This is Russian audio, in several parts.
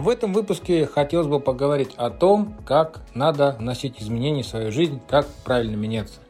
В этом выпуске хотелось бы поговорить о том, как надо вносить изменения в свою жизнь, как правильно меняться.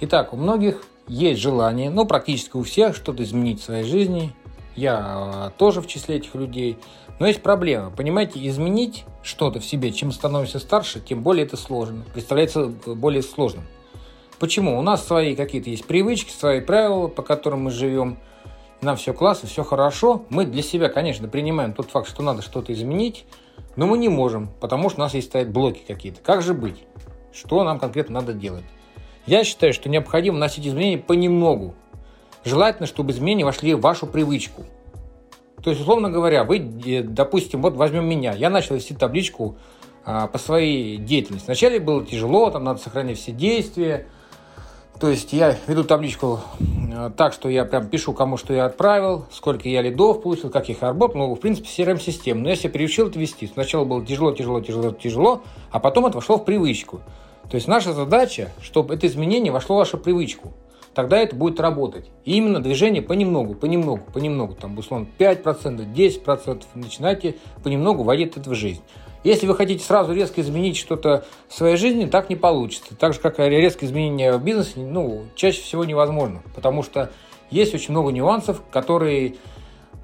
Итак, у многих есть желание, ну практически у всех, что-то изменить в своей жизни. Я а, тоже в числе этих людей. Но есть проблема. Понимаете, изменить что-то в себе, чем становишься старше, тем более это сложно. Представляется э, более сложным. Почему? У нас свои какие-то есть привычки, свои правила, по которым мы живем нам все классно, все хорошо. Мы для себя, конечно, принимаем тот факт, что надо что-то изменить, но мы не можем, потому что у нас есть стоят блоки какие-то. Как же быть? Что нам конкретно надо делать? Я считаю, что необходимо вносить изменения понемногу. Желательно, чтобы изменения вошли в вашу привычку. То есть, условно говоря, вы, э, допустим, вот возьмем меня. Я начал вести табличку а, по своей деятельности. Вначале было тяжело, там надо сохранять все действия, то есть я веду табличку так, что я прям пишу, кому что я отправил, сколько я лидов получил, как их работал. Ну, в принципе, CRM-система. Но я себя приучил это вести. Сначала было тяжело, тяжело, тяжело, тяжело, а потом это вошло в привычку. То есть наша задача, чтобы это изменение вошло в вашу привычку. Тогда это будет работать. И именно движение понемногу, понемногу, понемногу. Там, условно, 5%, 10%. Начинайте понемногу вводить это в жизнь. Если вы хотите сразу резко изменить что-то в своей жизни, так не получится. Так же, как и резкое изменение в бизнесе, ну, чаще всего невозможно. Потому что есть очень много нюансов, которые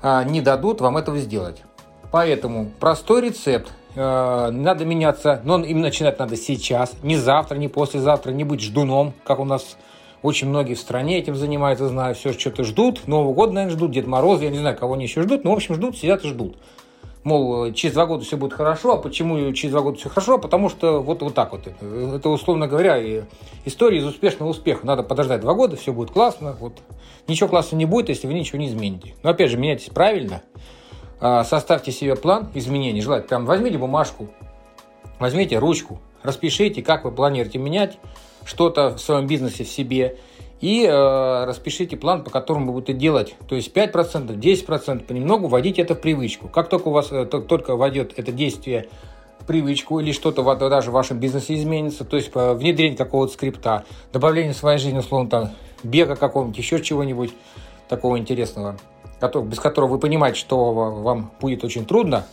а, не дадут вам этого сделать. Поэтому простой рецепт. А, надо меняться, но им начинать надо сейчас, не завтра, не послезавтра, не быть ждуном, как у нас очень многие в стране этим занимаются, знаю, все что-то ждут. Нового года, наверное, ждут, Дед Мороз, я не знаю, кого они еще ждут, но, в общем, ждут, сидят и ждут мол, через два года все будет хорошо. А почему через два года все хорошо? Потому что вот, вот так вот. Это, это условно говоря, история из успешного успеха. Надо подождать два года, все будет классно. Вот. Ничего классно не будет, если вы ничего не измените. Но опять же, меняйтесь правильно. А, составьте себе план изменений. Желательно прям возьмите бумажку, возьмите ручку, распишите, как вы планируете менять что-то в своем бизнесе в себе – и э, распишите план, по которому вы будете делать. То есть 5%, 10%, понемногу вводите это в привычку. Как только у вас э, только войдет это действие в привычку или что-то даже в вашем бизнесе изменится, то есть э, внедрение какого-то скрипта, добавление в своей жизни, условно, там, бега какого-нибудь, еще чего-нибудь такого интересного, без которого вы понимаете, что вам будет очень трудно,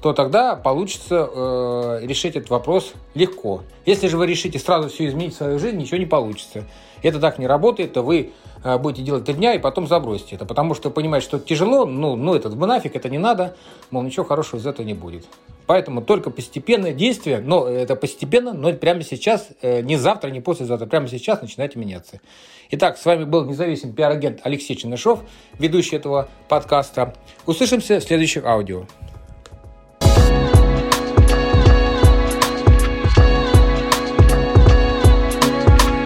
то тогда получится э, решить этот вопрос легко. Если же вы решите сразу все изменить в свою жизнь, ничего не получится. Это так не работает, то вы э, будете делать три дня и потом забросите это, потому что понимаете, что это тяжело, ну, ну это нафиг, это не надо, мол, ничего хорошего из этого не будет. Поэтому только постепенное действие, но это постепенно, но прямо сейчас, э, не завтра, не послезавтра, прямо сейчас начинайте меняться. Итак, с вами был независимый пиар-агент Алексей Чернышов, ведущий этого подкаста. Услышимся в следующих аудио.